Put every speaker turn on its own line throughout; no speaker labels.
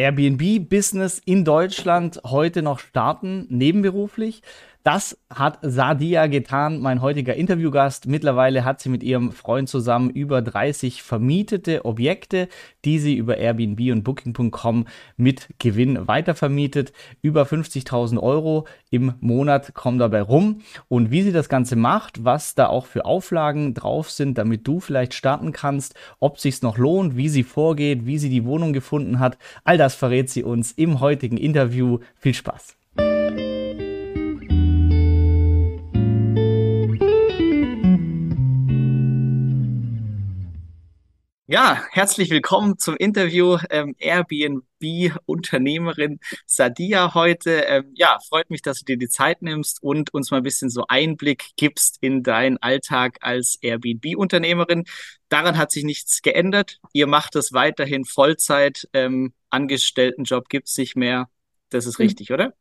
Airbnb-Business in Deutschland heute noch starten, nebenberuflich. Das hat Sadia getan, mein heutiger Interviewgast. Mittlerweile hat sie mit ihrem Freund zusammen über 30 vermietete Objekte, die sie über Airbnb und Booking.com mit Gewinn weitervermietet. Über 50.000 Euro im Monat kommen dabei rum. Und wie sie das Ganze macht, was da auch für Auflagen drauf sind, damit du vielleicht starten kannst, ob sich's noch lohnt, wie sie vorgeht, wie sie die Wohnung gefunden hat, all das verrät sie uns im heutigen Interview. Viel Spaß! Ja, herzlich willkommen zum Interview ähm, Airbnb-Unternehmerin Sadia heute. Ähm, ja, freut mich, dass du dir die Zeit nimmst und uns mal ein bisschen so Einblick gibst in deinen Alltag als Airbnb-Unternehmerin. Daran hat sich nichts geändert. Ihr macht es weiterhin Vollzeit. Ähm, Angestelltenjob gibt's nicht mehr. Das ist hm. richtig, oder?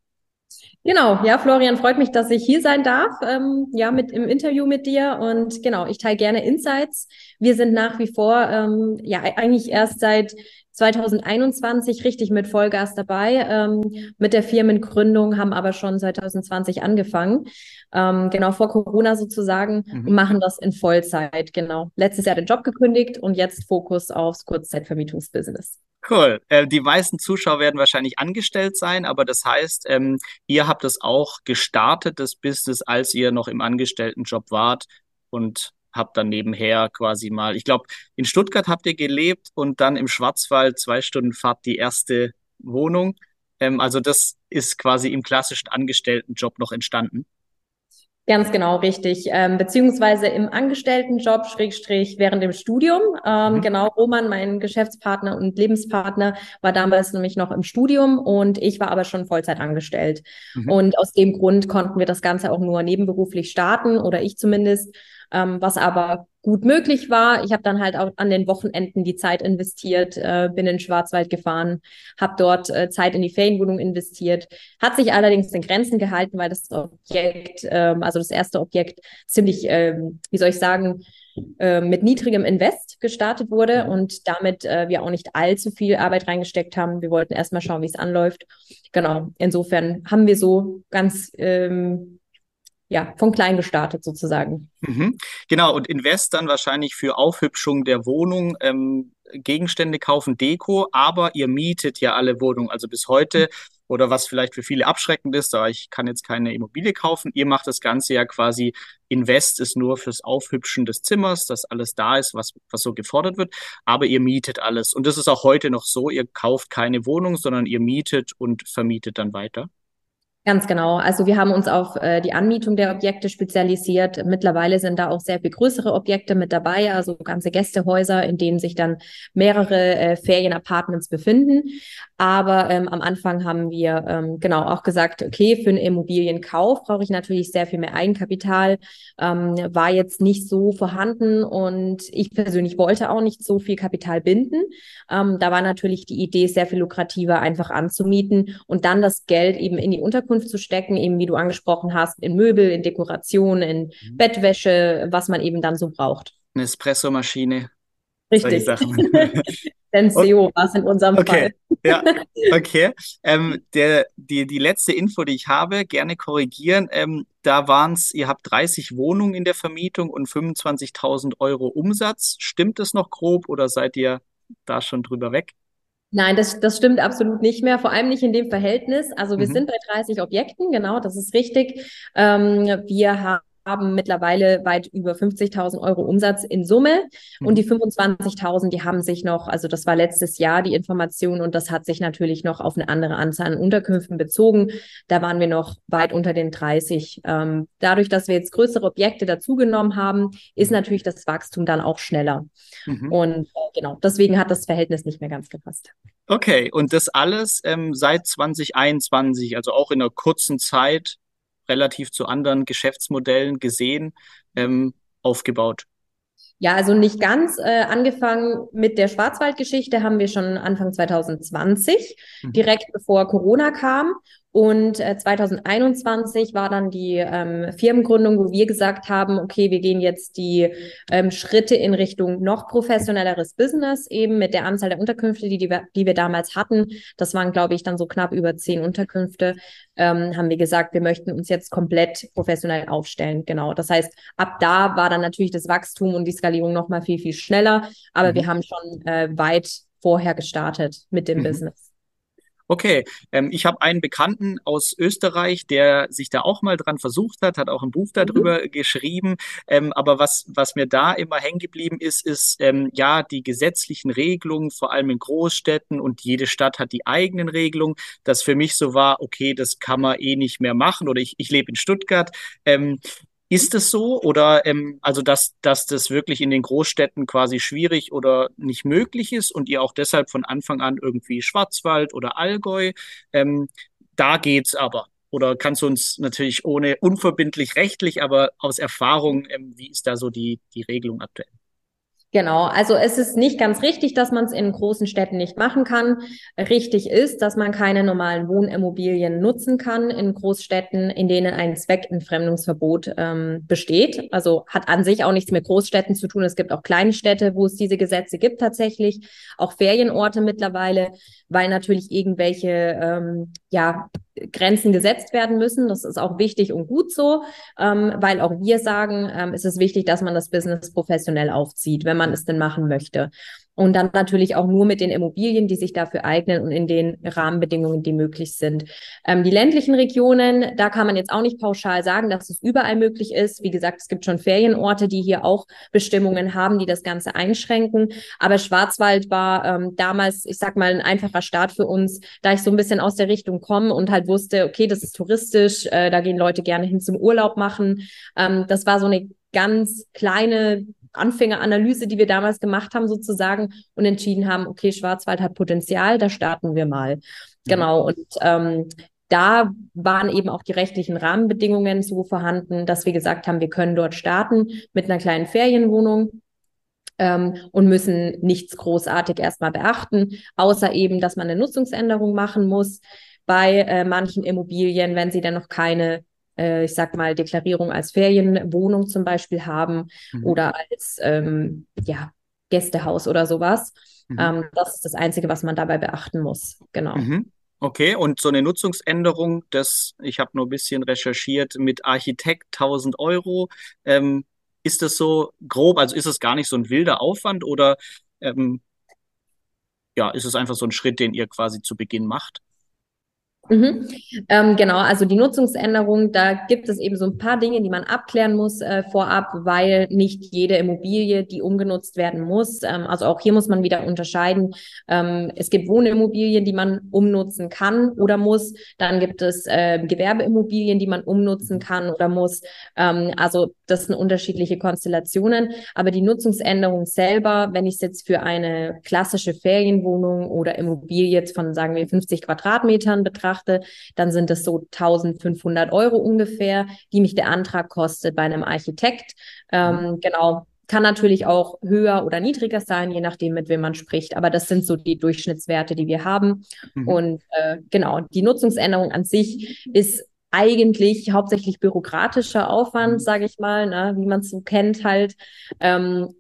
Genau, ja, Florian, freut mich, dass ich hier sein darf, ähm, ja, mit im Interview mit dir. Und genau, ich teile gerne Insights. Wir sind nach wie vor, ähm, ja, eigentlich erst seit 2021 richtig mit Vollgas dabei. Ähm, mit der Firmengründung haben aber schon 2020 angefangen. Ähm, genau vor Corona sozusagen mhm. und machen das in Vollzeit. Genau. Letztes Jahr den Job gekündigt und jetzt Fokus aufs Kurzzeitvermietungsbusiness.
Cool. Äh, die meisten Zuschauer werden wahrscheinlich angestellt sein, aber das heißt, ähm, ihr habt es auch gestartet, das Business, als ihr noch im Angestelltenjob wart und habt dann nebenher quasi mal, ich glaube, in Stuttgart habt ihr gelebt und dann im Schwarzwald zwei Stunden Fahrt die erste Wohnung. Ähm, also das ist quasi im klassischen Angestelltenjob noch entstanden.
Ganz genau, richtig. Ähm, beziehungsweise im Angestelltenjob, Schrägstrich, während dem Studium. Ähm, mhm. Genau, Roman, mein Geschäftspartner und Lebenspartner, war damals nämlich noch im Studium und ich war aber schon Vollzeit angestellt. Mhm. Und aus dem Grund konnten wir das Ganze auch nur nebenberuflich starten oder ich zumindest ähm, was aber gut möglich war. Ich habe dann halt auch an den Wochenenden die Zeit investiert, äh, bin in Schwarzwald gefahren, habe dort äh, Zeit in die Ferienwohnung investiert, hat sich allerdings in Grenzen gehalten, weil das Objekt, ähm, also das erste Objekt, ziemlich, ähm, wie soll ich sagen, äh, mit niedrigem Invest gestartet wurde mhm. und damit äh, wir auch nicht allzu viel Arbeit reingesteckt haben. Wir wollten erstmal schauen, wie es anläuft. Genau, insofern haben wir so ganz ähm, ja, von klein gestartet sozusagen.
Mhm. Genau, und Invest dann wahrscheinlich für Aufhübschung der Wohnung, ähm, Gegenstände kaufen, Deko, aber ihr mietet ja alle Wohnungen. Also bis heute, oder was vielleicht für viele abschreckend ist, aber ich kann jetzt keine Immobilie kaufen, ihr macht das Ganze ja quasi, Invest ist nur fürs Aufhübschen des Zimmers, dass alles da ist, was, was so gefordert wird, aber ihr mietet alles. Und das ist auch heute noch so, ihr kauft keine Wohnung, sondern ihr mietet und vermietet dann weiter.
Ganz genau. Also wir haben uns auf äh, die Anmietung der Objekte spezialisiert. Mittlerweile sind da auch sehr viel größere Objekte mit dabei, also ganze Gästehäuser, in denen sich dann mehrere äh, Ferienapartments befinden. Aber ähm, am Anfang haben wir ähm, genau auch gesagt, okay, für einen Immobilienkauf brauche ich natürlich sehr viel mehr Eigenkapital. Ähm, war jetzt nicht so vorhanden und ich persönlich wollte auch nicht so viel Kapital binden. Ähm, da war natürlich die Idee sehr viel lukrativer, einfach anzumieten und dann das Geld eben in die Unterkunft Zukunft zu stecken, eben wie du angesprochen hast, in Möbel, in Dekoration, in mhm. Bettwäsche, was man eben dann so braucht.
Eine Espressomaschine.
Richtig. Senseo okay. war es in unserem
okay. Fall. Ja, okay. Ähm, der, die, die letzte Info, die ich habe, gerne korrigieren. Ähm, da waren es, ihr habt 30 Wohnungen in der Vermietung und 25.000 Euro Umsatz. Stimmt das noch grob oder seid ihr da schon drüber weg?
Nein, das, das stimmt absolut nicht mehr, vor allem nicht in dem Verhältnis. Also wir mhm. sind bei 30 Objekten, genau, das ist richtig. Ähm, wir haben haben mittlerweile weit über 50.000 Euro Umsatz in Summe und die 25.000, mhm. die haben sich noch, also das war letztes Jahr die Information und das hat sich natürlich noch auf eine andere Anzahl an Unterkünften bezogen. Da waren wir noch weit unter den 30. Ähm, dadurch, dass wir jetzt größere Objekte dazugenommen haben, ist natürlich das Wachstum dann auch schneller. Mhm. Und äh, genau, deswegen hat das Verhältnis nicht mehr ganz gepasst.
Okay, und das alles ähm, seit 2021, also auch in einer kurzen Zeit, relativ zu anderen Geschäftsmodellen gesehen, ähm, aufgebaut?
Ja, also nicht ganz. Äh, angefangen mit der Schwarzwaldgeschichte haben wir schon Anfang 2020, mhm. direkt bevor Corona kam. Und äh, 2021 war dann die ähm, Firmengründung, wo wir gesagt haben, okay, wir gehen jetzt die ähm, Schritte in Richtung noch professionelleres Business, eben mit der Anzahl der Unterkünfte, die, die, wir, die wir damals hatten. Das waren, glaube ich, dann so knapp über zehn Unterkünfte. Ähm, haben wir gesagt, wir möchten uns jetzt komplett professionell aufstellen. Genau. Das heißt, ab da war dann natürlich das Wachstum und die Skalierung noch mal viel, viel schneller. Aber mhm. wir haben schon äh, weit vorher gestartet mit dem mhm. Business.
Okay, ähm, ich habe einen Bekannten aus Österreich, der sich da auch mal dran versucht hat, hat auch ein Buch darüber mhm. geschrieben. Ähm, aber was, was mir da immer hängen geblieben ist, ist ähm, ja die gesetzlichen Regelungen, vor allem in Großstädten und jede Stadt hat die eigenen Regelungen, das für mich so war, okay, das kann man eh nicht mehr machen oder ich, ich lebe in Stuttgart. Ähm, ist es so oder ähm, also dass, dass das wirklich in den Großstädten quasi schwierig oder nicht möglich ist und ihr auch deshalb von Anfang an irgendwie Schwarzwald oder Allgäu, ähm, da geht's aber. Oder kannst du uns natürlich ohne unverbindlich rechtlich, aber aus Erfahrung, ähm, wie ist da so die, die Regelung aktuell?
Genau, also es ist nicht ganz richtig, dass man es in großen Städten nicht machen kann. Richtig ist, dass man keine normalen Wohnimmobilien nutzen kann in Großstädten, in denen ein Zweckentfremdungsverbot ähm, besteht. Also hat an sich auch nichts mit Großstädten zu tun. Es gibt auch kleine Städte, wo es diese Gesetze gibt tatsächlich, auch Ferienorte mittlerweile, weil natürlich irgendwelche ähm, ja Grenzen gesetzt werden müssen. Das ist auch wichtig und gut so, ähm, weil auch wir sagen, ähm, es ist wichtig, dass man das Business professionell aufzieht, wenn man es denn machen möchte. Und dann natürlich auch nur mit den Immobilien, die sich dafür eignen und in den Rahmenbedingungen, die möglich sind. Ähm, die ländlichen Regionen, da kann man jetzt auch nicht pauschal sagen, dass es überall möglich ist. Wie gesagt, es gibt schon Ferienorte, die hier auch Bestimmungen haben, die das Ganze einschränken. Aber Schwarzwald war ähm, damals, ich sag mal, ein einfacher Start für uns, da ich so ein bisschen aus der Richtung komme und halt wusste, okay, das ist touristisch, äh, da gehen Leute gerne hin zum Urlaub machen. Ähm, das war so eine ganz kleine Anfängeranalyse, die wir damals gemacht haben, sozusagen, und entschieden haben, okay, Schwarzwald hat Potenzial, da starten wir mal. Mhm. Genau. Und ähm, da waren eben auch die rechtlichen Rahmenbedingungen so vorhanden, dass wir gesagt haben, wir können dort starten mit einer kleinen Ferienwohnung ähm, und müssen nichts großartig erstmal beachten, außer eben, dass man eine Nutzungsänderung machen muss bei äh, manchen Immobilien, wenn sie dann noch keine äh, ich sag mal, Deklarierung als Ferienwohnung zum Beispiel haben mhm. oder als ähm, ja, Gästehaus oder sowas. Mhm. Ähm, das ist das Einzige, was man dabei beachten muss. Genau.
Mhm. Okay, und so eine Nutzungsänderung, das, ich habe nur ein bisschen recherchiert, mit Architekt 1000 Euro. Ähm, ist das so grob, also ist es gar nicht so ein wilder Aufwand oder ähm, ja, ist es einfach so ein Schritt, den ihr quasi zu Beginn macht?
Mhm. Ähm, genau, also die Nutzungsänderung, da gibt es eben so ein paar Dinge, die man abklären muss äh, vorab, weil nicht jede Immobilie, die umgenutzt werden muss, ähm, also auch hier muss man wieder unterscheiden. Ähm, es gibt Wohnimmobilien, die man umnutzen kann oder muss. Dann gibt es äh, Gewerbeimmobilien, die man umnutzen kann oder muss. Ähm, also das sind unterschiedliche Konstellationen. Aber die Nutzungsänderung selber, wenn ich es jetzt für eine klassische Ferienwohnung oder Immobilie jetzt von, sagen wir, 50 Quadratmetern betrachte, betrachte, dann sind es so 1500 Euro ungefähr, die mich der Antrag kostet bei einem Architekt. Ähm, mhm. genau. Kann natürlich auch höher oder niedriger sein, je nachdem, mit wem man spricht. Aber das sind so die Durchschnittswerte, die wir haben. Mhm. Und äh, genau, die Nutzungsänderung an sich ist eigentlich hauptsächlich bürokratischer Aufwand, mhm. sage ich mal, ne, wie man es so kennt halt. Ähm,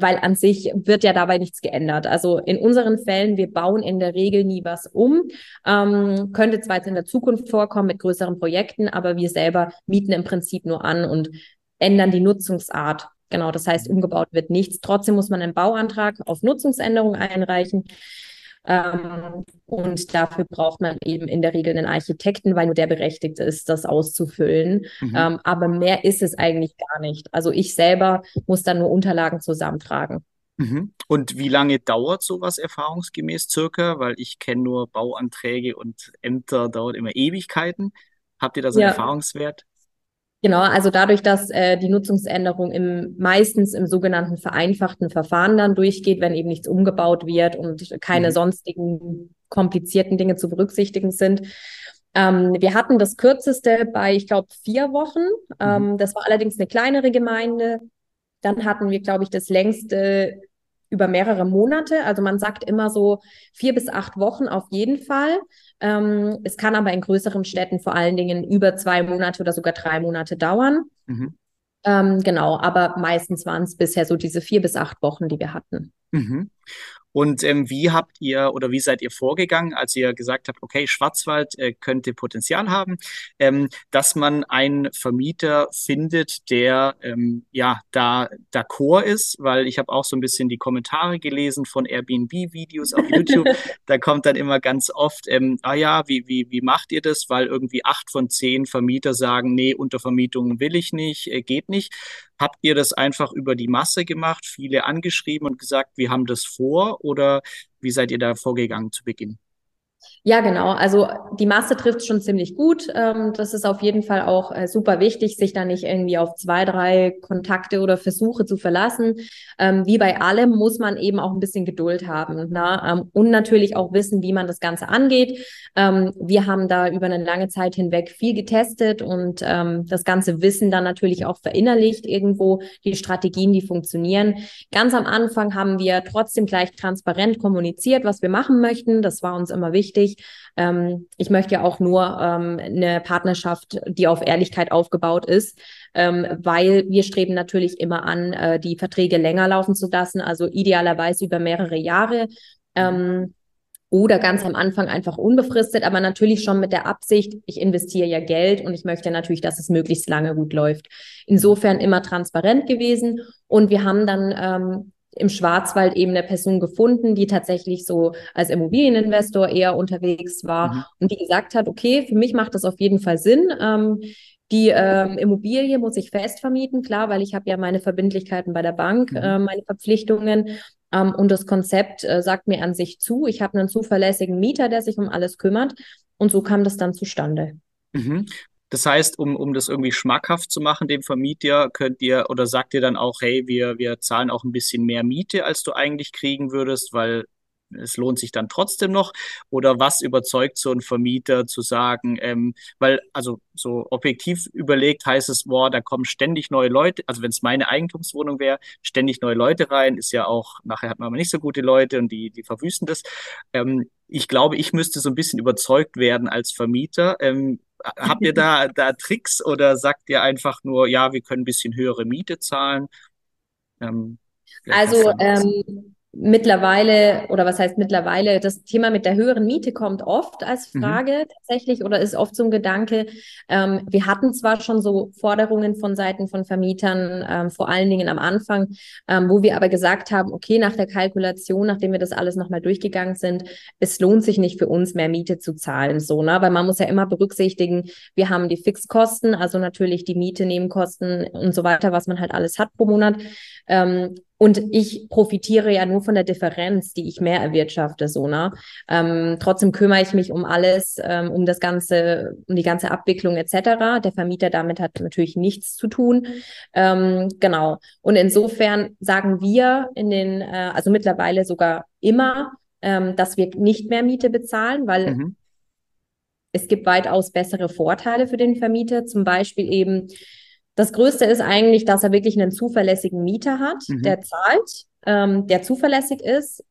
weil an sich wird ja dabei nichts geändert. Also in unseren Fällen, wir bauen in der Regel nie was um. Ähm, könnte zwar jetzt in der Zukunft vorkommen mit größeren Projekten, aber wir selber mieten im Prinzip nur an und ändern die Nutzungsart. Genau, das heißt, umgebaut wird nichts. Trotzdem muss man einen Bauantrag auf Nutzungsänderung einreichen. Ähm, und dafür braucht man eben in der Regel einen Architekten, weil nur der berechtigt ist, das auszufüllen. Mhm. Ähm, aber mehr ist es eigentlich gar nicht. Also ich selber muss dann nur Unterlagen zusammentragen.
Mhm. Und wie lange dauert sowas erfahrungsgemäß circa? Weil ich kenne nur Bauanträge und Ämter dauert immer Ewigkeiten. Habt ihr da so einen ja. Erfahrungswert?
Genau, also dadurch, dass äh, die Nutzungsänderung im, meistens im sogenannten vereinfachten Verfahren dann durchgeht, wenn eben nichts umgebaut wird und keine mhm. sonstigen komplizierten Dinge zu berücksichtigen sind. Ähm, wir hatten das kürzeste bei, ich glaube, vier Wochen. Ähm, mhm. Das war allerdings eine kleinere Gemeinde. Dann hatten wir, glaube ich, das längste über mehrere Monate. Also man sagt immer so vier bis acht Wochen auf jeden Fall. Ähm, es kann aber in größeren Städten vor allen Dingen über zwei Monate oder sogar drei Monate dauern. Mhm. Ähm, genau, aber meistens waren es bisher so diese vier bis acht Wochen, die wir hatten.
Mhm. Und ähm, wie habt ihr oder wie seid ihr vorgegangen, als ihr gesagt habt, okay, Schwarzwald äh, könnte Potenzial haben, ähm, dass man einen Vermieter findet, der ähm, ja da d'accord ist, weil ich habe auch so ein bisschen die Kommentare gelesen von Airbnb-Videos auf YouTube. da kommt dann immer ganz oft, ähm, ah ja, wie, wie, wie macht ihr das? Weil irgendwie acht von zehn Vermieter sagen, nee, Untervermietung will ich nicht, äh, geht nicht. Habt ihr das einfach über die Masse gemacht, viele angeschrieben und gesagt, wir haben das vor oder wie seid ihr da vorgegangen zu Beginn?
Ja, genau. Also die Masse trifft schon ziemlich gut. Ähm, das ist auf jeden Fall auch äh, super wichtig, sich da nicht irgendwie auf zwei, drei Kontakte oder Versuche zu verlassen. Ähm, wie bei allem muss man eben auch ein bisschen Geduld haben na? Ähm, und natürlich auch wissen, wie man das Ganze angeht. Wir haben da über eine lange Zeit hinweg viel getestet und das ganze Wissen dann natürlich auch verinnerlicht irgendwo, die Strategien, die funktionieren. Ganz am Anfang haben wir trotzdem gleich transparent kommuniziert, was wir machen möchten. Das war uns immer wichtig. Ähm, ich möchte ja auch nur ähm, eine Partnerschaft, die auf Ehrlichkeit aufgebaut ist, ähm, weil wir streben natürlich immer an, äh, die Verträge länger laufen zu lassen, also idealerweise über mehrere Jahre. Ähm, oder ganz am Anfang einfach unbefristet, aber natürlich schon mit der Absicht, ich investiere ja Geld und ich möchte natürlich, dass es möglichst lange gut läuft. Insofern immer transparent gewesen und wir haben dann ähm, im Schwarzwald eben eine Person gefunden, die tatsächlich so als Immobilieninvestor eher unterwegs war mhm. und die gesagt hat, okay, für mich macht das auf jeden Fall Sinn. Ähm, die ähm, Immobilie muss ich fest vermieten, klar, weil ich habe ja meine Verbindlichkeiten bei der Bank, mhm. äh, meine Verpflichtungen. Ähm, und das Konzept äh, sagt mir an sich zu. Ich habe einen zuverlässigen Mieter, der sich um alles kümmert. Und so kam das dann zustande.
Mhm. Das heißt, um, um das irgendwie schmackhaft zu machen, dem Vermieter, könnt ihr oder sagt ihr dann auch, hey, wir, wir zahlen auch ein bisschen mehr Miete, als du eigentlich kriegen würdest, weil es lohnt sich dann trotzdem noch? Oder was überzeugt so ein Vermieter zu sagen, ähm, weil, also so objektiv überlegt heißt es, boah, da kommen ständig neue Leute, also wenn es meine Eigentumswohnung wäre, ständig neue Leute rein, ist ja auch, nachher hat man aber nicht so gute Leute und die, die verwüsten das. Ähm, ich glaube, ich müsste so ein bisschen überzeugt werden als Vermieter. Ähm, habt ihr da, da Tricks oder sagt ihr einfach nur, ja, wir können ein bisschen höhere Miete zahlen?
Ähm, also ähm, mittlerweile, oder was heißt mittlerweile, das Thema mit der höheren Miete kommt oft als mhm. Frage mhm. tatsächlich oder ist oft so ein Gedanke. Ähm, wir hatten zwar schon so Forderungen von Seiten von Vermietern, ähm, vor allen Dingen am Anfang, ähm, wo wir aber gesagt haben, okay, nach der Kalkulation, nachdem wir das alles nochmal durchgegangen sind, es lohnt sich nicht für uns mehr Miete zu zahlen, so, ne? Weil man muss ja immer berücksichtigen, wir haben die Fixkosten, also natürlich die Miete, Nebenkosten und so weiter, was man halt alles hat pro Monat. Ähm, und ich profitiere ja nur von der Differenz, die ich mehr erwirtschafte, so, ne? Ähm, trotzdem kümmere ich mich um alles, ähm, um das ganze, um die ganze Abwicklung etc. Der Vermieter damit hat natürlich nichts zu tun. Ähm, genau. Und insofern sagen wir in den, äh, also mittlerweile sogar immer, ähm, dass wir nicht mehr Miete bezahlen, weil mhm. es gibt weitaus bessere Vorteile für den Vermieter. Zum Beispiel eben, das Größte ist eigentlich, dass er wirklich einen zuverlässigen Mieter hat, mhm. der zahlt, ähm, der zuverlässig ist.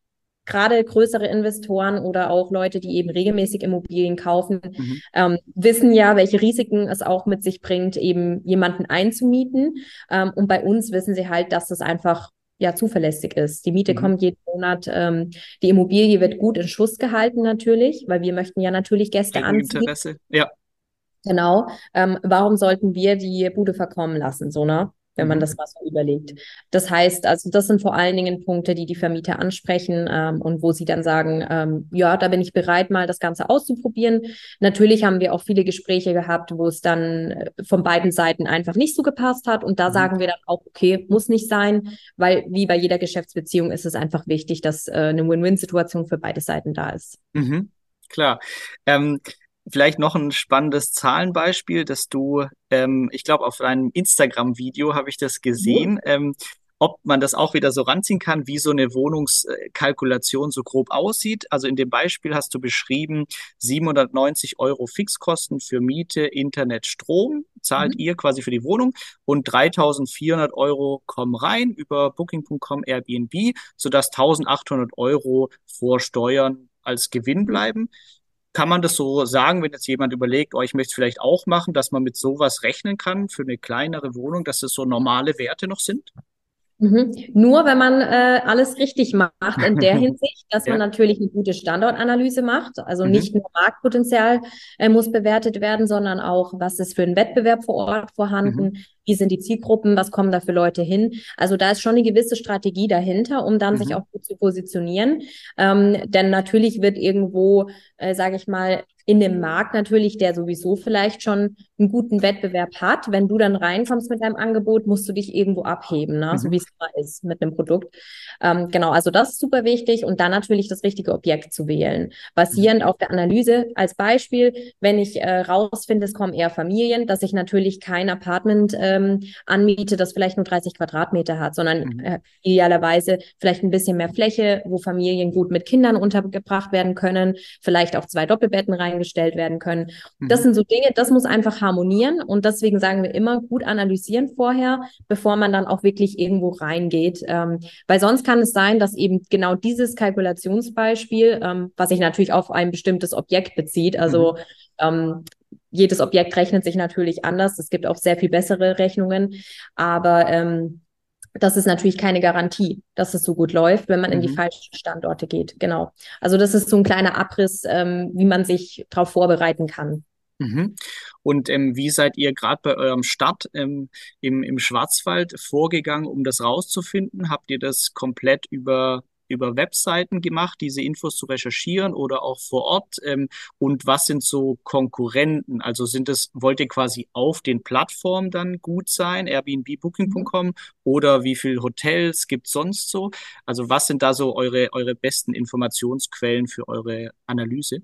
Gerade größere Investoren oder auch Leute, die eben regelmäßig Immobilien kaufen, mhm. ähm, wissen ja, welche Risiken es auch mit sich bringt, eben jemanden einzumieten. Ähm, und bei uns wissen sie halt, dass das einfach ja zuverlässig ist. Die Miete mhm. kommt jeden Monat. Ähm, die Immobilie wird gut in Schuss gehalten natürlich, weil wir möchten ja natürlich Gäste anziehen. Interesse, ja. Genau. Ähm, warum sollten wir die Bude verkommen lassen, so, ne? Wenn man mhm. das mal so überlegt. Das heißt, also das sind vor allen Dingen Punkte, die die Vermieter ansprechen ähm, und wo sie dann sagen, ähm, ja, da bin ich bereit, mal das Ganze auszuprobieren. Natürlich haben wir auch viele Gespräche gehabt, wo es dann äh, von beiden Seiten einfach nicht so gepasst hat. Und da mhm. sagen wir dann auch, okay, muss nicht sein, weil wie bei jeder Geschäftsbeziehung ist es einfach wichtig, dass äh, eine Win-Win-Situation für beide Seiten da ist.
Mhm. Klar. Ähm, Vielleicht noch ein spannendes Zahlenbeispiel, dass du, ähm, ich glaube, auf deinem Instagram-Video habe ich das gesehen. Mhm. Ähm, ob man das auch wieder so ranziehen kann, wie so eine Wohnungskalkulation so grob aussieht. Also in dem Beispiel hast du beschrieben, 790 Euro Fixkosten für Miete, Internet, Strom zahlt mhm. ihr quasi für die Wohnung und 3400 Euro kommen rein über Booking.com, Airbnb, sodass 1800 Euro vor Steuern als Gewinn bleiben. Kann man das so sagen, wenn jetzt jemand überlegt, oh, ich möchte es vielleicht auch machen, dass man mit sowas rechnen kann für eine kleinere Wohnung, dass es so normale Werte noch sind?
Mhm. Nur wenn man äh, alles richtig macht, in der Hinsicht, dass ja. man natürlich eine gute Standortanalyse macht. Also mhm. nicht nur Marktpotenzial äh, muss bewertet werden, sondern auch, was ist für ein Wettbewerb vor Ort vorhanden, mhm. Wie sind die Zielgruppen, was kommen da für Leute hin. Also da ist schon eine gewisse Strategie dahinter, um dann sich mhm. auch gut zu positionieren. Ähm, denn natürlich wird irgendwo, äh, sage ich mal, in dem Markt natürlich, der sowieso vielleicht schon einen guten Wettbewerb hat. Wenn du dann reinkommst mit deinem Angebot, musst du dich irgendwo abheben, ne? Mhm. so wie es immer ist mit einem Produkt. Ähm, genau, also das ist super wichtig und dann natürlich das richtige Objekt zu wählen. Basierend mhm. auf der Analyse als Beispiel, wenn ich äh, rausfinde, es kommen eher Familien, dass ich natürlich kein Apartment ähm, anmiete, das vielleicht nur 30 Quadratmeter hat, sondern mhm. äh, idealerweise vielleicht ein bisschen mehr Fläche, wo Familien gut mit Kindern untergebracht werden können, vielleicht auch zwei Doppelbetten rein eingestellt werden können. Mhm. Das sind so Dinge, das muss einfach harmonieren und deswegen sagen wir immer gut analysieren vorher, bevor man dann auch wirklich irgendwo reingeht, ähm, weil sonst kann es sein, dass eben genau dieses Kalkulationsbeispiel, ähm, was sich natürlich auf ein bestimmtes Objekt bezieht, also mhm. ähm, jedes Objekt rechnet sich natürlich anders. Es gibt auch sehr viel bessere Rechnungen, aber ähm, das ist natürlich keine Garantie, dass es so gut läuft, wenn man mhm. in die mhm. falschen Standorte geht. Genau. Also das ist so ein kleiner Abriss, ähm, wie man sich darauf vorbereiten kann.
Mhm. Und ähm, wie seid ihr gerade bei eurem Start ähm, im, im Schwarzwald vorgegangen, um das rauszufinden? Habt ihr das komplett über über Webseiten gemacht, diese Infos zu recherchieren oder auch vor Ort? Ähm, und was sind so Konkurrenten? Also sind es, wollt ihr quasi auf den Plattformen dann gut sein, Airbnb, Booking.com oder wie viele Hotels gibt es sonst so? Also was sind da so eure, eure besten Informationsquellen für eure Analyse?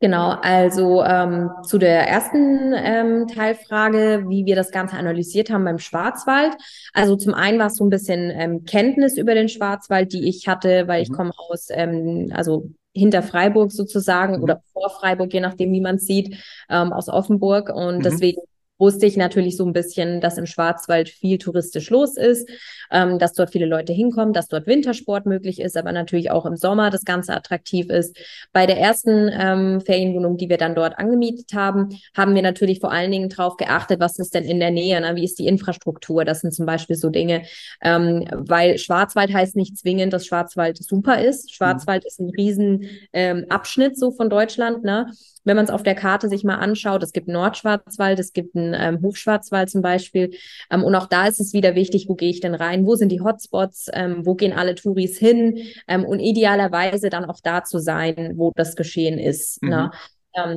Genau, also ähm, zu der ersten ähm, Teilfrage, wie wir das Ganze analysiert haben beim Schwarzwald. Also zum einen war es so ein bisschen ähm, Kenntnis über den Schwarzwald, die ich hatte, weil ich mhm. komme aus, ähm, also hinter Freiburg sozusagen mhm. oder vor Freiburg, je nachdem, wie man es sieht, ähm, aus Offenburg. Und mhm. deswegen wusste ich natürlich so ein bisschen, dass im Schwarzwald viel touristisch los ist, ähm, dass dort viele Leute hinkommen, dass dort Wintersport möglich ist, aber natürlich auch im Sommer das Ganze attraktiv ist. Bei der ersten ähm, Ferienwohnung, die wir dann dort angemietet haben, haben wir natürlich vor allen Dingen darauf geachtet, was ist denn in der Nähe, ne? wie ist die Infrastruktur. Das sind zum Beispiel so Dinge, ähm, weil Schwarzwald heißt nicht zwingend, dass Schwarzwald super ist. Schwarzwald mhm. ist ein riesen ähm, Abschnitt so von Deutschland. Ne? Wenn man es auf der Karte sich mal anschaut, es gibt Nordschwarzwald, es gibt einen ähm, Hochschwarzwald zum Beispiel. Ähm, und auch da ist es wieder wichtig, wo gehe ich denn rein? Wo sind die Hotspots? Ähm, wo gehen alle Touris hin? Ähm, und idealerweise dann auch da zu sein, wo das geschehen ist. Mhm. Ne?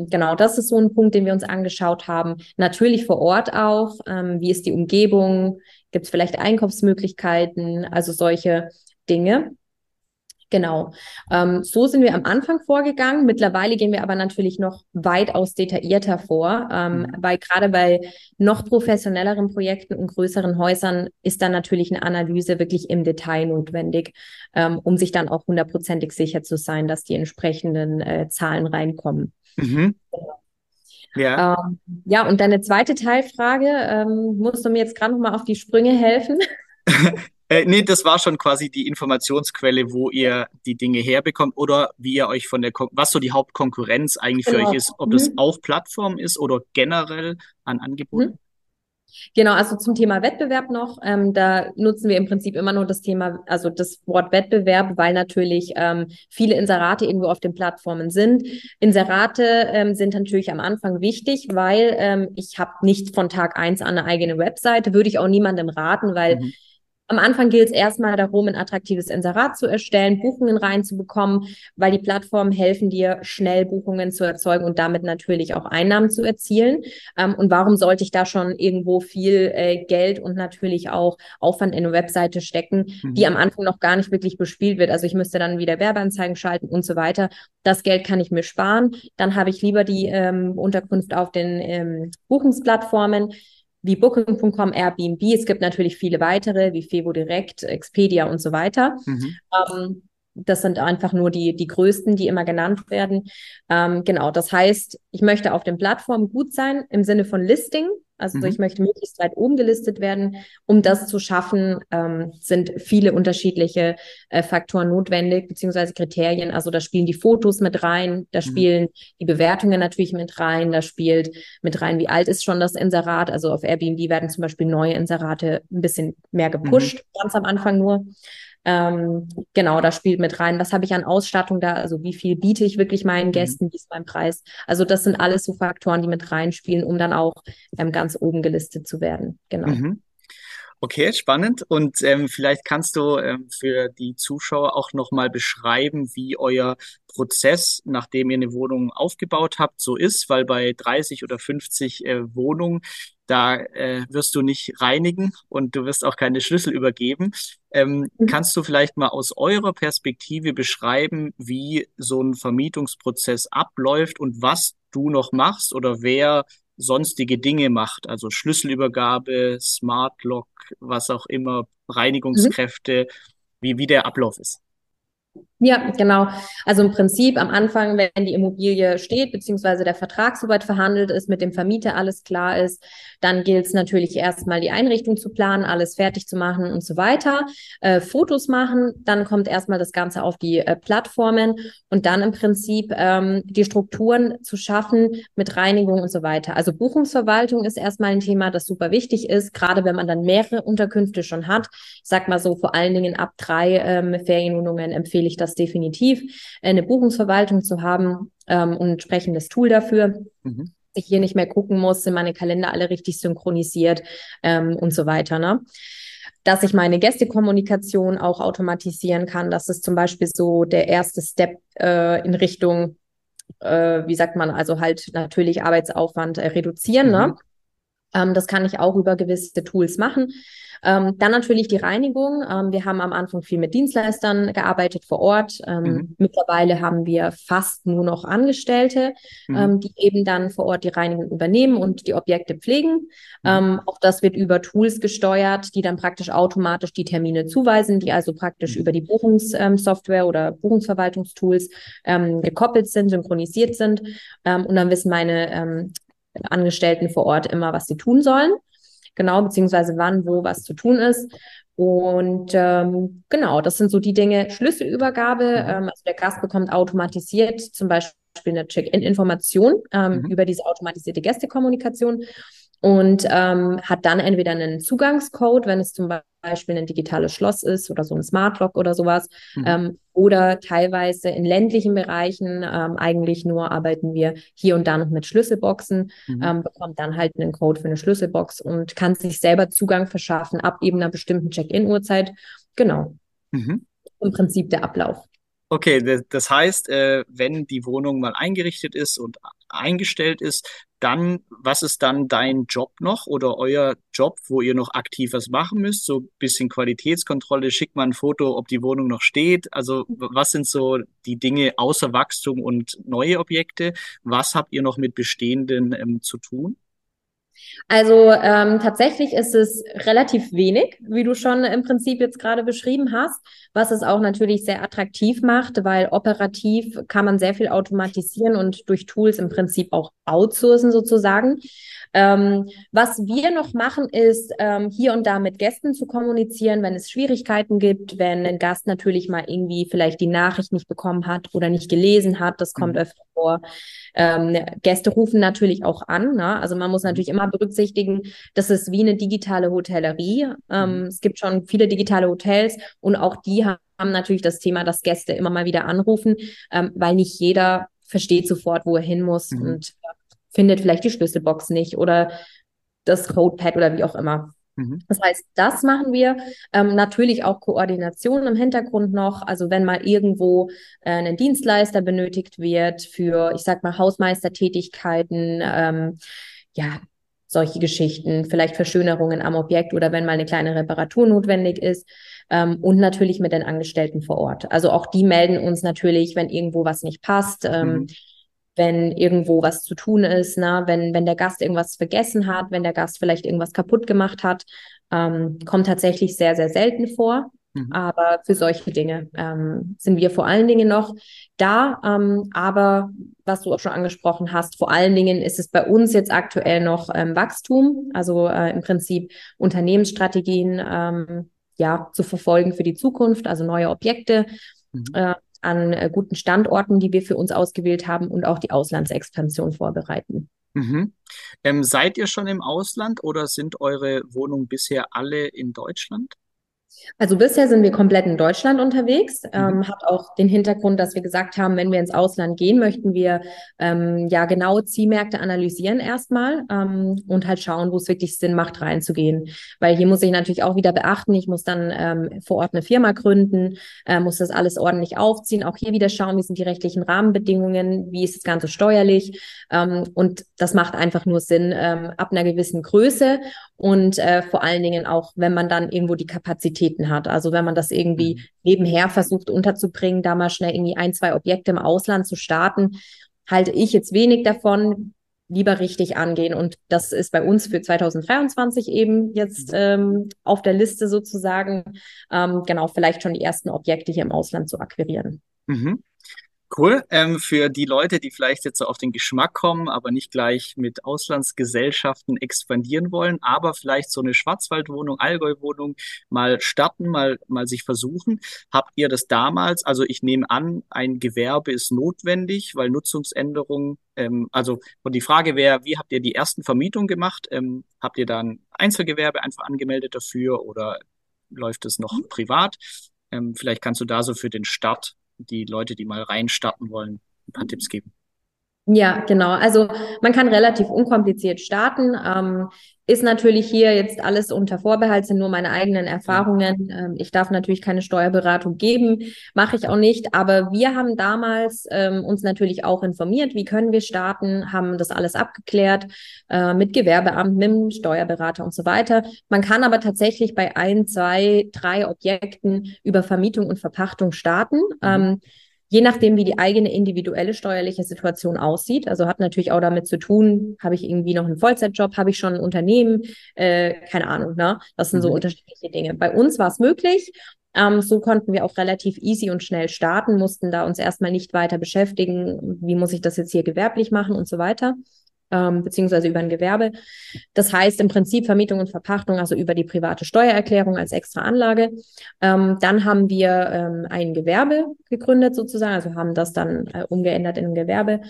Genau, das ist so ein Punkt, den wir uns angeschaut haben. Natürlich vor Ort auch. Ähm, wie ist die Umgebung? Gibt es vielleicht Einkaufsmöglichkeiten? Also solche Dinge. Genau. Ähm, so sind wir am Anfang vorgegangen. Mittlerweile gehen wir aber natürlich noch weitaus detaillierter vor, ähm, mhm. weil gerade bei noch professionelleren Projekten und größeren Häusern ist dann natürlich eine Analyse wirklich im Detail notwendig, ähm, um sich dann auch hundertprozentig sicher zu sein, dass die entsprechenden äh, Zahlen reinkommen. Mhm. Ja. Ähm, ja, und deine zweite Teilfrage, ähm, musst du mir jetzt gerade noch mal auf die Sprünge helfen?
Äh, nee, das war schon quasi die Informationsquelle, wo ihr die Dinge herbekommt oder wie ihr euch von der, Kon was so die Hauptkonkurrenz eigentlich für genau. euch ist, ob mhm. das auf Plattform ist oder generell an Angeboten. Mhm.
Genau, also zum Thema Wettbewerb noch, ähm, da nutzen wir im Prinzip immer nur das Thema, also das Wort Wettbewerb, weil natürlich ähm, viele Inserate irgendwo auf den Plattformen sind. Inserate ähm, sind natürlich am Anfang wichtig, weil ähm, ich habe nicht von Tag eins an eine eigene Webseite, würde ich auch niemandem raten, weil mhm am Anfang gilt es erstmal darum, ein attraktives Inserat zu erstellen, Buchungen reinzubekommen, weil die Plattformen helfen dir, schnell Buchungen zu erzeugen und damit natürlich auch Einnahmen zu erzielen. Ähm, und warum sollte ich da schon irgendwo viel äh, Geld und natürlich auch Aufwand in eine Webseite stecken, mhm. die am Anfang noch gar nicht wirklich bespielt wird? Also ich müsste dann wieder Werbeanzeigen schalten und so weiter. Das Geld kann ich mir sparen. Dann habe ich lieber die ähm, Unterkunft auf den ähm, Buchungsplattformen wie Booking.com, Airbnb. Es gibt natürlich viele weitere, wie Fevo Direct, Expedia und so weiter. Mhm. Ähm, das sind einfach nur die, die größten, die immer genannt werden. Ähm, genau, das heißt, ich möchte auf den Plattformen gut sein im Sinne von Listing. Also mhm. ich möchte möglichst weit oben gelistet werden. Um das zu schaffen, ähm, sind viele unterschiedliche äh, Faktoren notwendig, beziehungsweise Kriterien. Also da spielen die Fotos mit rein, da mhm. spielen die Bewertungen natürlich mit rein, da spielt mit rein, wie alt ist schon das Inserat. Also auf Airbnb werden zum Beispiel neue Inserate ein bisschen mehr gepusht, mhm. ganz am Anfang nur. Ähm, genau, da spielt mit rein, was habe ich an Ausstattung da, also wie viel biete ich wirklich meinen mhm. Gästen, wie ist mein Preis. Also das sind alles so Faktoren, die mit reinspielen, um dann auch ähm, ganz oben gelistet zu werden. Genau. Mhm.
Okay, spannend. Und ähm, vielleicht kannst du ähm, für die Zuschauer auch nochmal beschreiben, wie euer Prozess, nachdem ihr eine Wohnung aufgebaut habt, so ist, weil bei 30 oder 50 äh, Wohnungen, da äh, wirst du nicht reinigen und du wirst auch keine Schlüssel übergeben. Ähm, mhm. Kannst du vielleicht mal aus eurer Perspektive beschreiben, wie so ein Vermietungsprozess abläuft und was du noch machst oder wer sonstige Dinge macht, also Schlüsselübergabe, Smart Lock, was auch immer, Reinigungskräfte, mhm. wie, wie der Ablauf ist.
Ja, genau. Also im Prinzip am Anfang, wenn die Immobilie steht, beziehungsweise der Vertrag soweit verhandelt ist, mit dem Vermieter alles klar ist, dann gilt es natürlich erstmal die Einrichtung zu planen, alles fertig zu machen und so weiter, äh, Fotos machen, dann kommt erstmal das Ganze auf die äh, Plattformen und dann im Prinzip ähm, die Strukturen zu schaffen mit Reinigung und so weiter. Also Buchungsverwaltung ist erstmal ein Thema, das super wichtig ist, gerade wenn man dann mehrere Unterkünfte schon hat. Ich sag mal so, vor allen Dingen ab drei ähm, Ferienwohnungen empfehle ich das das definitiv, eine Buchungsverwaltung zu haben ähm, und ein entsprechendes Tool dafür. Mhm. Ich hier nicht mehr gucken muss, sind meine Kalender alle richtig synchronisiert ähm, und so weiter. Ne? dass ich meine Gästekommunikation auch automatisieren kann. Das ist zum Beispiel so der erste Step äh, in Richtung, äh, wie sagt man, also halt natürlich Arbeitsaufwand äh, reduzieren. Ne? Mhm. Ne? Ähm, das kann ich auch über gewisse Tools machen. Ähm, dann natürlich die Reinigung. Ähm, wir haben am Anfang viel mit Dienstleistern gearbeitet vor Ort. Ähm, mhm. Mittlerweile haben wir fast nur noch Angestellte, mhm. Ähm, die eben dann vor Ort die Reinigung übernehmen und die Objekte pflegen. Mhm. Ähm, auch das wird über Tools gesteuert, die dann praktisch automatisch die Termine zuweisen, die also praktisch mhm. über die Buchungssoftware oder Buchungsverwaltungstools gekoppelt sind, synchronisiert sind. und dann wissen meine Angestellten vor Ort immer, was sie tun sollen genau, beziehungsweise wann, wo was zu tun ist. Und ähm, genau, das sind so die Dinge. Schlüsselübergabe, mhm. ähm, also der Gast bekommt automatisiert zum Beispiel eine Check-in-Information ähm, mhm. über diese automatisierte Gästekommunikation und ähm, hat dann entweder einen Zugangscode, wenn es zum Beispiel ein digitales Schloss ist oder so ein Smart Lock oder sowas, mhm. ähm, oder teilweise in ländlichen Bereichen, ähm, eigentlich nur arbeiten wir hier und da noch mit Schlüsselboxen, mhm. ähm, bekommt dann halt einen Code für eine Schlüsselbox und kann sich selber Zugang verschaffen ab eben einer bestimmten Check-in-Uhrzeit. Genau. Mhm. Im Prinzip der Ablauf.
Okay, das heißt, äh, wenn die Wohnung mal eingerichtet ist und eingestellt ist, dann, was ist dann dein Job noch oder euer Job, wo ihr noch aktiv was machen müsst? So ein bisschen Qualitätskontrolle, schickt man ein Foto, ob die Wohnung noch steht. Also was sind so die Dinge außer Wachstum und neue Objekte? Was habt ihr noch mit bestehenden ähm, zu tun?
Also ähm, tatsächlich ist es relativ wenig, wie du schon im Prinzip jetzt gerade beschrieben hast, was es auch natürlich sehr attraktiv macht, weil operativ kann man sehr viel automatisieren und durch Tools im Prinzip auch outsourcen sozusagen. Ähm, was wir noch machen, ist ähm, hier und da mit Gästen zu kommunizieren, wenn es Schwierigkeiten gibt, wenn ein Gast natürlich mal irgendwie vielleicht die Nachricht nicht bekommen hat oder nicht gelesen hat. Das kommt mhm. öfter vor. Ähm, Gäste rufen natürlich auch an. Ne? Also man muss natürlich immer berücksichtigen, das ist wie eine digitale Hotellerie. Ähm, mhm. Es gibt schon viele digitale Hotels und auch die haben natürlich das Thema, dass Gäste immer mal wieder anrufen, ähm, weil nicht jeder versteht sofort, wo er hin muss mhm. und findet vielleicht die Schlüsselbox nicht oder das Codepad oder wie auch immer. Mhm. Das heißt, das machen wir. Ähm, natürlich auch Koordination im Hintergrund noch. Also wenn mal irgendwo äh, ein Dienstleister benötigt wird für, ich sag mal, Hausmeistertätigkeiten, ähm, ja, solche Geschichten, vielleicht Verschönerungen am Objekt oder wenn mal eine kleine Reparatur notwendig ist. Ähm, und natürlich mit den Angestellten vor Ort. Also auch die melden uns natürlich, wenn irgendwo was nicht passt. Ähm, mhm wenn irgendwo was zu tun ist, na, wenn, wenn der Gast irgendwas vergessen hat, wenn der Gast vielleicht irgendwas kaputt gemacht hat, ähm, kommt tatsächlich sehr, sehr selten vor. Mhm. Aber für solche Dinge ähm, sind wir vor allen Dingen noch da. Ähm, aber was du auch schon angesprochen hast, vor allen Dingen ist es bei uns jetzt aktuell noch ähm, Wachstum, also äh, im Prinzip Unternehmensstrategien ähm, ja zu verfolgen für die Zukunft, also neue Objekte. Mhm. Äh, an äh, guten Standorten, die wir für uns ausgewählt haben und auch die Auslandsexpansion vorbereiten.
Mhm. Ähm, seid ihr schon im Ausland oder sind eure Wohnungen bisher alle in Deutschland?
Also bisher sind wir komplett in Deutschland unterwegs. Mhm. Ähm, hat auch den Hintergrund, dass wir gesagt haben, wenn wir ins Ausland gehen, möchten wir ähm, ja genaue Zielmärkte analysieren erstmal ähm, und halt schauen, wo es wirklich Sinn macht, reinzugehen. Weil hier muss ich natürlich auch wieder beachten, ich muss dann ähm, vor Ort eine Firma gründen, äh, muss das alles ordentlich aufziehen. Auch hier wieder schauen, wie sind die rechtlichen Rahmenbedingungen, wie ist das Ganze steuerlich. Ähm, und das macht einfach nur Sinn ähm, ab einer gewissen Größe und äh, vor allen Dingen auch, wenn man dann irgendwo die Kapazitäten hat. Also wenn man das irgendwie mhm. nebenher versucht unterzubringen, da mal schnell irgendwie ein, zwei Objekte im Ausland zu starten, halte ich jetzt wenig davon. Lieber richtig angehen. Und das ist bei uns für 2023 eben jetzt mhm. ähm, auf der Liste sozusagen, ähm, genau, vielleicht schon die ersten Objekte hier im Ausland zu akquirieren.
Mhm. Cool. Ähm, für die Leute, die vielleicht jetzt so auf den Geschmack kommen, aber nicht gleich mit Auslandsgesellschaften expandieren wollen, aber vielleicht so eine Schwarzwaldwohnung, Allgäuwohnung mal starten, mal, mal sich versuchen. Habt ihr das damals? Also ich nehme an, ein Gewerbe ist notwendig, weil Nutzungsänderungen, ähm, also und die Frage wäre, wie habt ihr die ersten Vermietungen gemacht? Ähm, habt ihr dann Einzelgewerbe einfach angemeldet dafür oder läuft es noch mhm. privat? Ähm, vielleicht kannst du da so für den Start die Leute, die mal reinstarten wollen, ein paar Tipps geben?
Ja, genau. Also man kann relativ unkompliziert starten. Ähm, ist natürlich hier jetzt alles unter Vorbehalt, sind nur meine eigenen Erfahrungen. Ähm, ich darf natürlich keine Steuerberatung geben, mache ich auch nicht. Aber wir haben damals ähm, uns natürlich auch informiert, wie können wir starten, haben das alles abgeklärt äh, mit Gewerbeamt, mit dem Steuerberater und so weiter. Man kann aber tatsächlich bei ein, zwei, drei Objekten über Vermietung und Verpachtung starten. Mhm. Je nachdem, wie die eigene individuelle steuerliche Situation aussieht. Also hat natürlich auch damit zu tun, habe ich irgendwie noch einen Vollzeitjob, habe ich schon ein Unternehmen, äh, keine Ahnung, ne? Das sind mhm. so unterschiedliche Dinge. Bei uns war es möglich. Ähm, so konnten wir auch relativ easy und schnell starten, mussten da uns erstmal nicht weiter beschäftigen, wie muss ich das jetzt hier gewerblich machen und so weiter ähm, beziehungsweise über ein Gewerbe. Das heißt im Prinzip Vermietung und Verpachtung, also über die private Steuererklärung als extra Anlage. Ähm, dann haben wir ähm, ein Gewerbe gegründet sozusagen, also haben das dann äh, umgeändert in ein Gewerbe.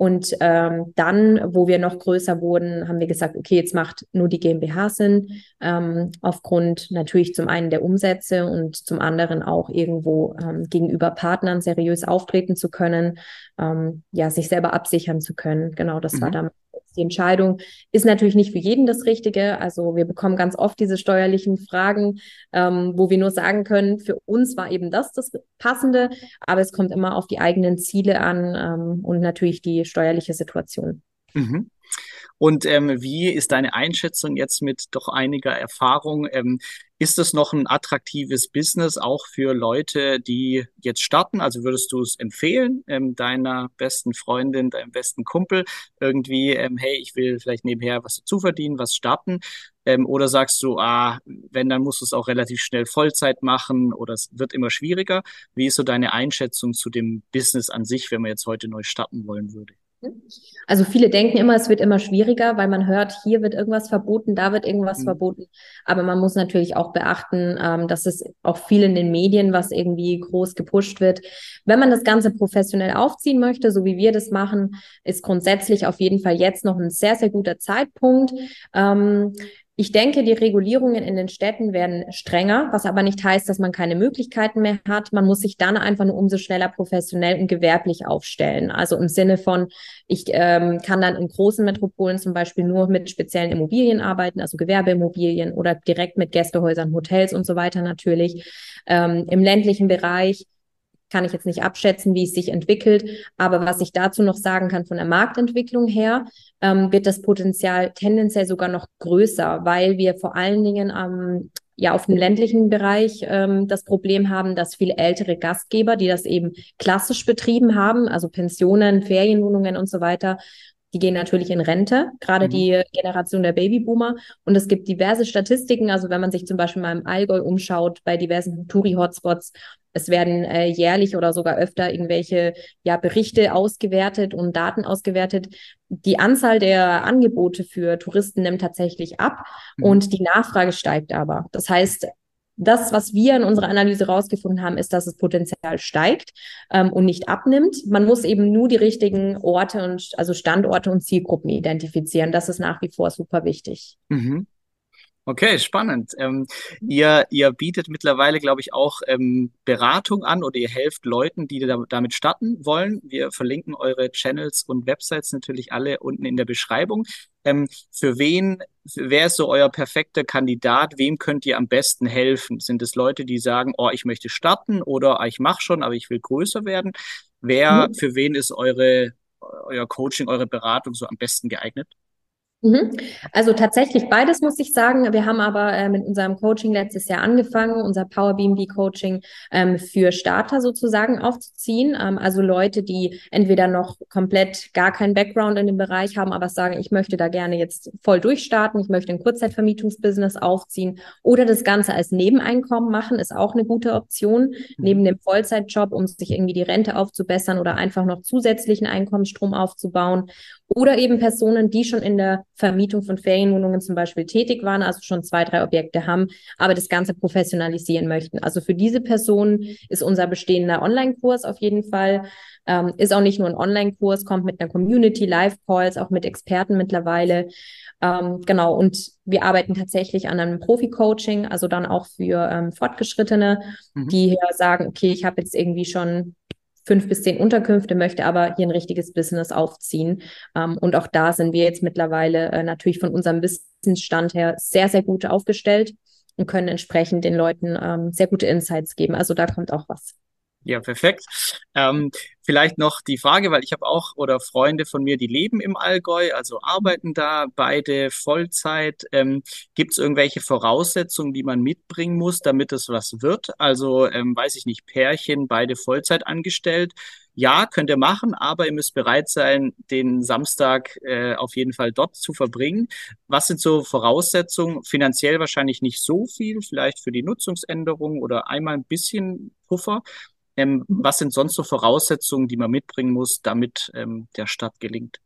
Und ähm, dann, wo wir noch größer wurden, haben wir gesagt, okay, jetzt macht nur die GmbH Sinn, ähm, aufgrund natürlich zum einen der Umsätze und zum anderen auch irgendwo ähm, gegenüber Partnern seriös auftreten zu können, ähm, ja, sich selber absichern zu können. Genau, das mhm. war dann die Entscheidung ist natürlich nicht für jeden das Richtige. Also wir bekommen ganz oft diese steuerlichen Fragen, ähm, wo wir nur sagen können, für uns war eben das das Passende, aber es kommt immer auf die eigenen Ziele an ähm, und natürlich die steuerliche Situation.
Mhm. Und ähm, wie ist deine Einschätzung jetzt mit doch einiger Erfahrung? Ähm, ist es noch ein attraktives Business auch für Leute, die jetzt starten? Also würdest du es empfehlen, ähm, deiner besten Freundin, deinem besten Kumpel irgendwie, ähm, hey, ich will vielleicht nebenher was dazu verdienen, was starten? Ähm, oder sagst du, ah, wenn, dann musst du es auch relativ schnell Vollzeit machen oder es wird immer schwieriger? Wie ist so deine Einschätzung zu dem Business an sich, wenn man jetzt heute neu starten wollen würde?
Also viele denken immer, es wird immer schwieriger, weil man hört, hier wird irgendwas verboten, da wird irgendwas mhm. verboten. Aber man muss natürlich auch beachten, ähm, dass es auch viel in den Medien, was irgendwie groß gepusht wird. Wenn man das Ganze professionell aufziehen möchte, so wie wir das machen, ist grundsätzlich auf jeden Fall jetzt noch ein sehr, sehr guter Zeitpunkt. Ähm, ich denke, die Regulierungen in den Städten werden strenger, was aber nicht heißt, dass man keine Möglichkeiten mehr hat. Man muss sich dann einfach nur umso schneller professionell und gewerblich aufstellen. Also im Sinne von, ich ähm, kann dann in großen Metropolen zum Beispiel nur mit speziellen Immobilien arbeiten, also Gewerbeimmobilien oder direkt mit Gästehäusern, Hotels und so weiter natürlich. Ähm, Im ländlichen Bereich kann ich jetzt nicht abschätzen, wie es sich entwickelt. Aber was ich dazu noch sagen kann von der Marktentwicklung her, ähm, wird das Potenzial tendenziell sogar noch größer, weil wir vor allen Dingen ähm, ja auf dem ländlichen Bereich ähm, das Problem haben, dass viele ältere Gastgeber, die das eben klassisch betrieben haben, also Pensionen, Ferienwohnungen und so weiter, die gehen natürlich in Rente, gerade mhm. die Generation der Babyboomer. Und es gibt diverse Statistiken. Also wenn man sich zum Beispiel mal im Allgäu umschaut, bei diversen Touri-Hotspots, es werden äh, jährlich oder sogar öfter irgendwelche ja, Berichte ausgewertet und Daten ausgewertet. Die Anzahl der Angebote für Touristen nimmt tatsächlich ab mhm. und die Nachfrage steigt aber. Das heißt, das, was wir in unserer Analyse rausgefunden haben, ist, dass das Potenzial steigt ähm, und nicht abnimmt. Man muss eben nur die richtigen Orte und also Standorte und Zielgruppen identifizieren. Das ist nach wie vor super wichtig.
Mhm. Okay, spannend. Ähm, ihr, ihr bietet mittlerweile, glaube ich, auch ähm, Beratung an oder ihr helft Leuten, die da, damit starten wollen. Wir verlinken eure Channels und Websites natürlich alle unten in der Beschreibung. Ähm, für wen, wer ist so euer perfekter Kandidat? Wem könnt ihr am besten helfen? Sind es Leute, die sagen, oh, ich möchte starten oder ah, ich mache schon, aber ich will größer werden? Wer, mhm. für wen ist eure, euer Coaching, eure Beratung so am besten geeignet?
Mhm. Also tatsächlich beides muss ich sagen. Wir haben aber äh, mit unserem Coaching letztes Jahr angefangen, unser Power BNB Coaching ähm, für Starter sozusagen aufzuziehen. Ähm, also Leute, die entweder noch komplett gar keinen Background in dem Bereich haben, aber sagen, ich möchte da gerne jetzt voll durchstarten, ich möchte ein Kurzzeitvermietungsbusiness aufziehen oder das Ganze als Nebeneinkommen machen, ist auch eine gute Option mhm. neben dem Vollzeitjob, um sich irgendwie die Rente aufzubessern oder einfach noch zusätzlichen Einkommensstrom aufzubauen. Oder eben Personen, die schon in der Vermietung von Ferienwohnungen zum Beispiel tätig waren, also schon zwei, drei Objekte haben, aber das Ganze professionalisieren möchten. Also für diese Personen ist unser bestehender Online-Kurs auf jeden Fall, ähm, ist auch nicht nur ein Online-Kurs, kommt mit einer Community, Live-Calls, auch mit Experten mittlerweile. Ähm, genau, und wir arbeiten tatsächlich an einem Profi-Coaching, also dann auch für ähm, Fortgeschrittene, mhm. die hier sagen, okay, ich habe jetzt irgendwie schon fünf bis zehn Unterkünfte, möchte aber hier ein richtiges Business aufziehen. Ähm, und auch da sind wir jetzt mittlerweile äh, natürlich von unserem Wissensstand her sehr, sehr gut aufgestellt und können entsprechend den Leuten ähm, sehr gute Insights geben. Also da kommt auch was.
Ja, perfekt. Ähm, vielleicht noch die Frage, weil ich habe auch oder Freunde von mir, die leben im Allgäu, also arbeiten da beide Vollzeit. Ähm, Gibt es irgendwelche Voraussetzungen, die man mitbringen muss, damit es was wird? Also ähm, weiß ich nicht, Pärchen, beide Vollzeit angestellt. Ja, könnt ihr machen, aber ihr müsst bereit sein, den Samstag äh, auf jeden Fall dort zu verbringen. Was sind so Voraussetzungen? Finanziell wahrscheinlich nicht so viel, vielleicht für die Nutzungsänderung oder einmal ein bisschen Puffer. Ähm, was sind sonst so Voraussetzungen, die man mitbringen muss, damit ähm, der Start gelingt?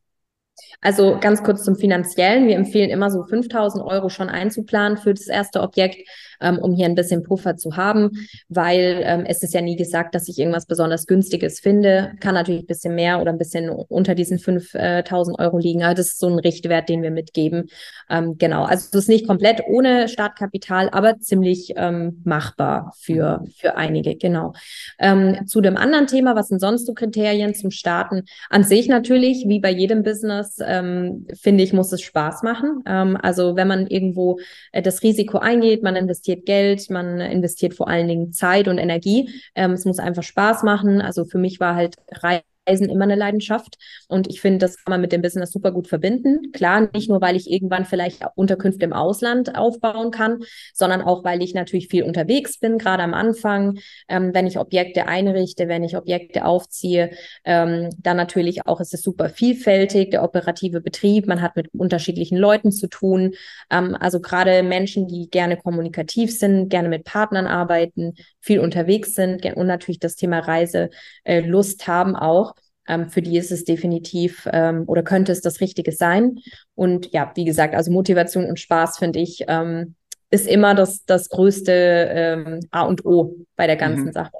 Also ganz kurz zum Finanziellen. Wir empfehlen immer so 5000 Euro schon einzuplanen für das erste Objekt, ähm, um hier ein bisschen Puffer zu haben, weil ähm, es ist ja nie gesagt, dass ich irgendwas besonders Günstiges finde. Kann natürlich ein bisschen mehr oder ein bisschen unter diesen 5000 Euro liegen. Aber das ist so ein Richtwert, den wir mitgeben. Ähm, genau. Also es ist nicht komplett ohne Startkapital, aber ziemlich ähm, machbar für, für einige. Genau. Ähm, zu dem anderen Thema, was sind sonst so Kriterien zum Starten? An sich natürlich, wie bei jedem Business, ähm, finde ich, muss es Spaß machen. also wenn man irgendwo äh, das Risiko eingeht, man investiert investiert Geld, man investiert vor allen Dingen Zeit und Energie. Ähm, es muss einfach Spaß machen. Also für mich war halt Reisen immer eine Leidenschaft. Und ich finde, das kann man mit dem Business super gut verbinden. Klar, nicht nur, weil ich irgendwann vielleicht Unterkünfte im Ausland aufbauen kann, sondern auch, weil ich natürlich viel unterwegs bin, gerade am Anfang, ähm, wenn ich Objekte einrichte, wenn ich Objekte aufziehe, ähm, dann natürlich auch ist es super vielfältig, der operative Betrieb, man hat mit unterschiedlichen Leuten zu tun. Ähm, also gerade Menschen, die gerne kommunikativ sind, gerne mit Partnern arbeiten, viel unterwegs sind und natürlich das Thema Reise äh, Lust haben auch ähm, für die ist es definitiv ähm, oder könnte es das Richtige sein. Und ja, wie gesagt, also Motivation und Spaß finde ich ähm, ist immer das, das größte ähm, A und O bei der ganzen mhm. Sache,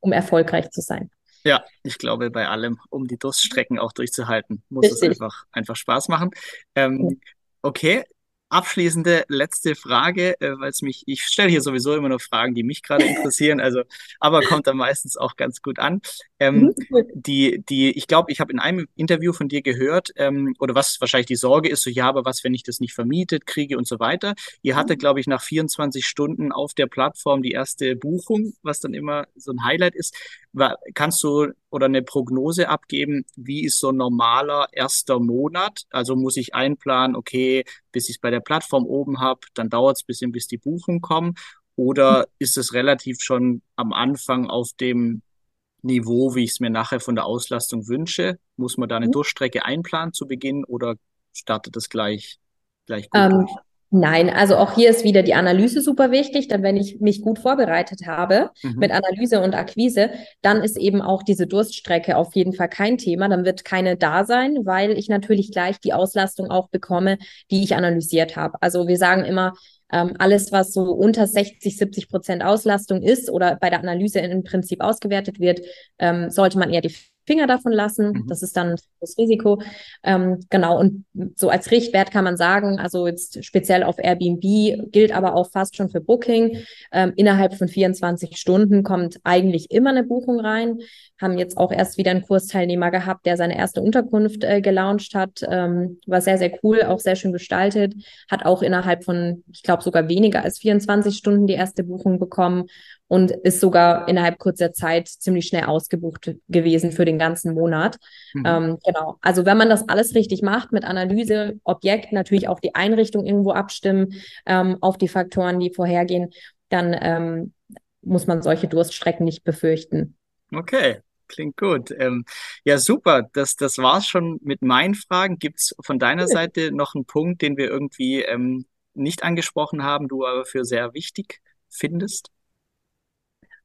um erfolgreich zu sein.
Ja, ich glaube, bei allem, um die Durststrecken auch durchzuhalten, muss Richtig. es einfach, einfach Spaß machen. Ähm, okay, abschließende letzte Frage, äh, weil es mich, ich stelle hier sowieso immer nur Fragen, die mich gerade interessieren, also, aber kommt dann meistens auch ganz gut an. Ähm, mhm. die, die, ich glaube, ich habe in einem Interview von dir gehört, ähm, oder was wahrscheinlich die Sorge ist, so ja, aber was, wenn ich das nicht vermietet kriege und so weiter. Ihr hattet, mhm. glaube ich, nach 24 Stunden auf der Plattform die erste Buchung, was dann immer so ein Highlight ist. Kannst du oder eine Prognose abgeben, wie ist so ein normaler erster Monat? Also muss ich einplanen, okay, bis ich es bei der Plattform oben habe, dann dauert es ein bisschen, bis die Buchungen kommen. Oder ist es relativ schon am Anfang auf dem Niveau, wie ich es mir nachher von der Auslastung wünsche? Muss man da eine mhm. Durchstrecke einplanen zu Beginn oder startet das gleich, gleich gut
ähm, durch? Nein, also auch hier ist wieder die Analyse super wichtig. Dann, wenn ich mich gut vorbereitet habe mhm. mit Analyse und Akquise, dann ist eben auch diese Durststrecke auf jeden Fall kein Thema. Dann wird keine da sein, weil ich natürlich gleich die Auslastung auch bekomme, die ich analysiert habe. Also wir sagen immer, ähm, alles, was so unter 60, 70 Prozent Auslastung ist oder bei der Analyse im Prinzip ausgewertet wird, ähm, sollte man eher die Finger davon lassen. Mhm. Das ist dann das Risiko. Ähm, genau. Und so als Richtwert kann man sagen, also jetzt speziell auf Airbnb gilt aber auch fast schon für Booking. Ähm, innerhalb von 24 Stunden kommt eigentlich immer eine Buchung rein. Haben jetzt auch erst wieder einen Kursteilnehmer gehabt, der seine erste Unterkunft äh, gelauncht hat. Ähm, war sehr, sehr cool, auch sehr schön gestaltet. Hat auch innerhalb von, ich glaube, sogar weniger als 24 Stunden die erste Buchung bekommen und ist sogar innerhalb kurzer Zeit ziemlich schnell ausgebucht gewesen für den ganzen Monat. Mhm. Ähm, genau. Also wenn man das alles richtig macht mit Analyse, Objekt, natürlich auch die Einrichtung irgendwo abstimmen ähm, auf die Faktoren, die vorhergehen, dann ähm, muss man solche Durststrecken nicht befürchten.
Okay. Klingt gut. Ähm, ja, super. Das, das war's schon mit meinen Fragen. Gibt's von deiner cool. Seite noch einen Punkt, den wir irgendwie ähm, nicht angesprochen haben, du aber für sehr wichtig findest?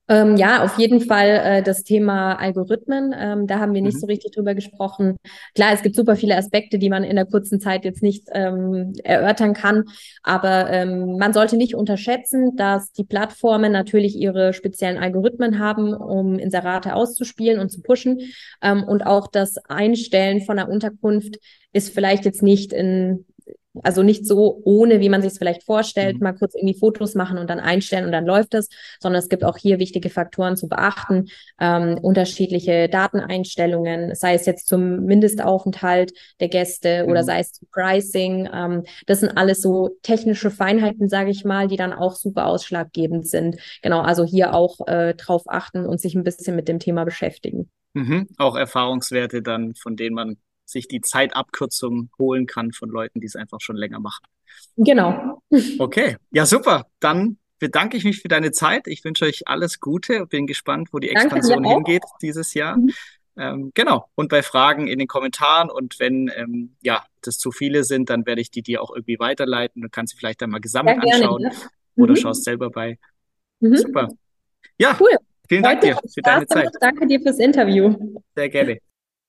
Ähm, ja, auf jeden Fall äh, das Thema Algorithmen. Ähm, da haben wir nicht mhm. so richtig drüber gesprochen. Klar, es gibt super viele Aspekte, die man in der kurzen Zeit jetzt nicht ähm, erörtern kann. Aber ähm, man sollte nicht unterschätzen, dass die Plattformen natürlich ihre speziellen Algorithmen haben, um Inserate auszuspielen und zu pushen. Ähm, und auch das Einstellen von einer Unterkunft ist vielleicht jetzt nicht in also nicht so ohne, wie man sich es vielleicht vorstellt, mhm. mal kurz irgendwie Fotos machen und dann einstellen und dann läuft es, sondern es gibt auch hier wichtige Faktoren zu beachten, ähm, unterschiedliche Dateneinstellungen, sei es jetzt zum Mindestaufenthalt der Gäste mhm. oder sei es zum Pricing. Ähm, das sind alles so technische Feinheiten, sage ich mal, die dann auch super ausschlaggebend sind. Genau, also hier auch äh, drauf achten und sich ein bisschen mit dem Thema beschäftigen.
Mhm. Auch Erfahrungswerte dann, von denen man sich die Zeitabkürzung holen kann von Leuten, die es einfach schon länger machen.
Genau.
Okay, ja super. Dann bedanke ich mich für deine Zeit. Ich wünsche euch alles Gute. Bin gespannt, wo die Expansion hingeht dieses Jahr. Mhm. Ähm, genau. Und bei Fragen in den Kommentaren und wenn ähm, ja das zu viele sind, dann werde ich die dir auch irgendwie weiterleiten. Du kannst sie vielleicht dann mal gesammelt ja, anschauen gerne, mhm. oder schaust selber bei. Mhm. Super. Ja, cool. vielen Dank dir für deine Zeit.
Danke dir fürs Interview.
Sehr gerne.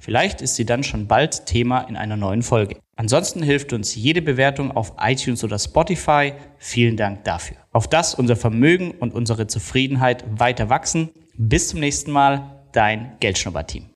Vielleicht ist sie dann schon bald Thema in einer neuen Folge. Ansonsten hilft uns jede Bewertung auf iTunes oder Spotify. Vielen Dank dafür. Auf das unser Vermögen und unsere Zufriedenheit weiter wachsen. Bis zum nächsten Mal, dein Geldschnurrbart-Team.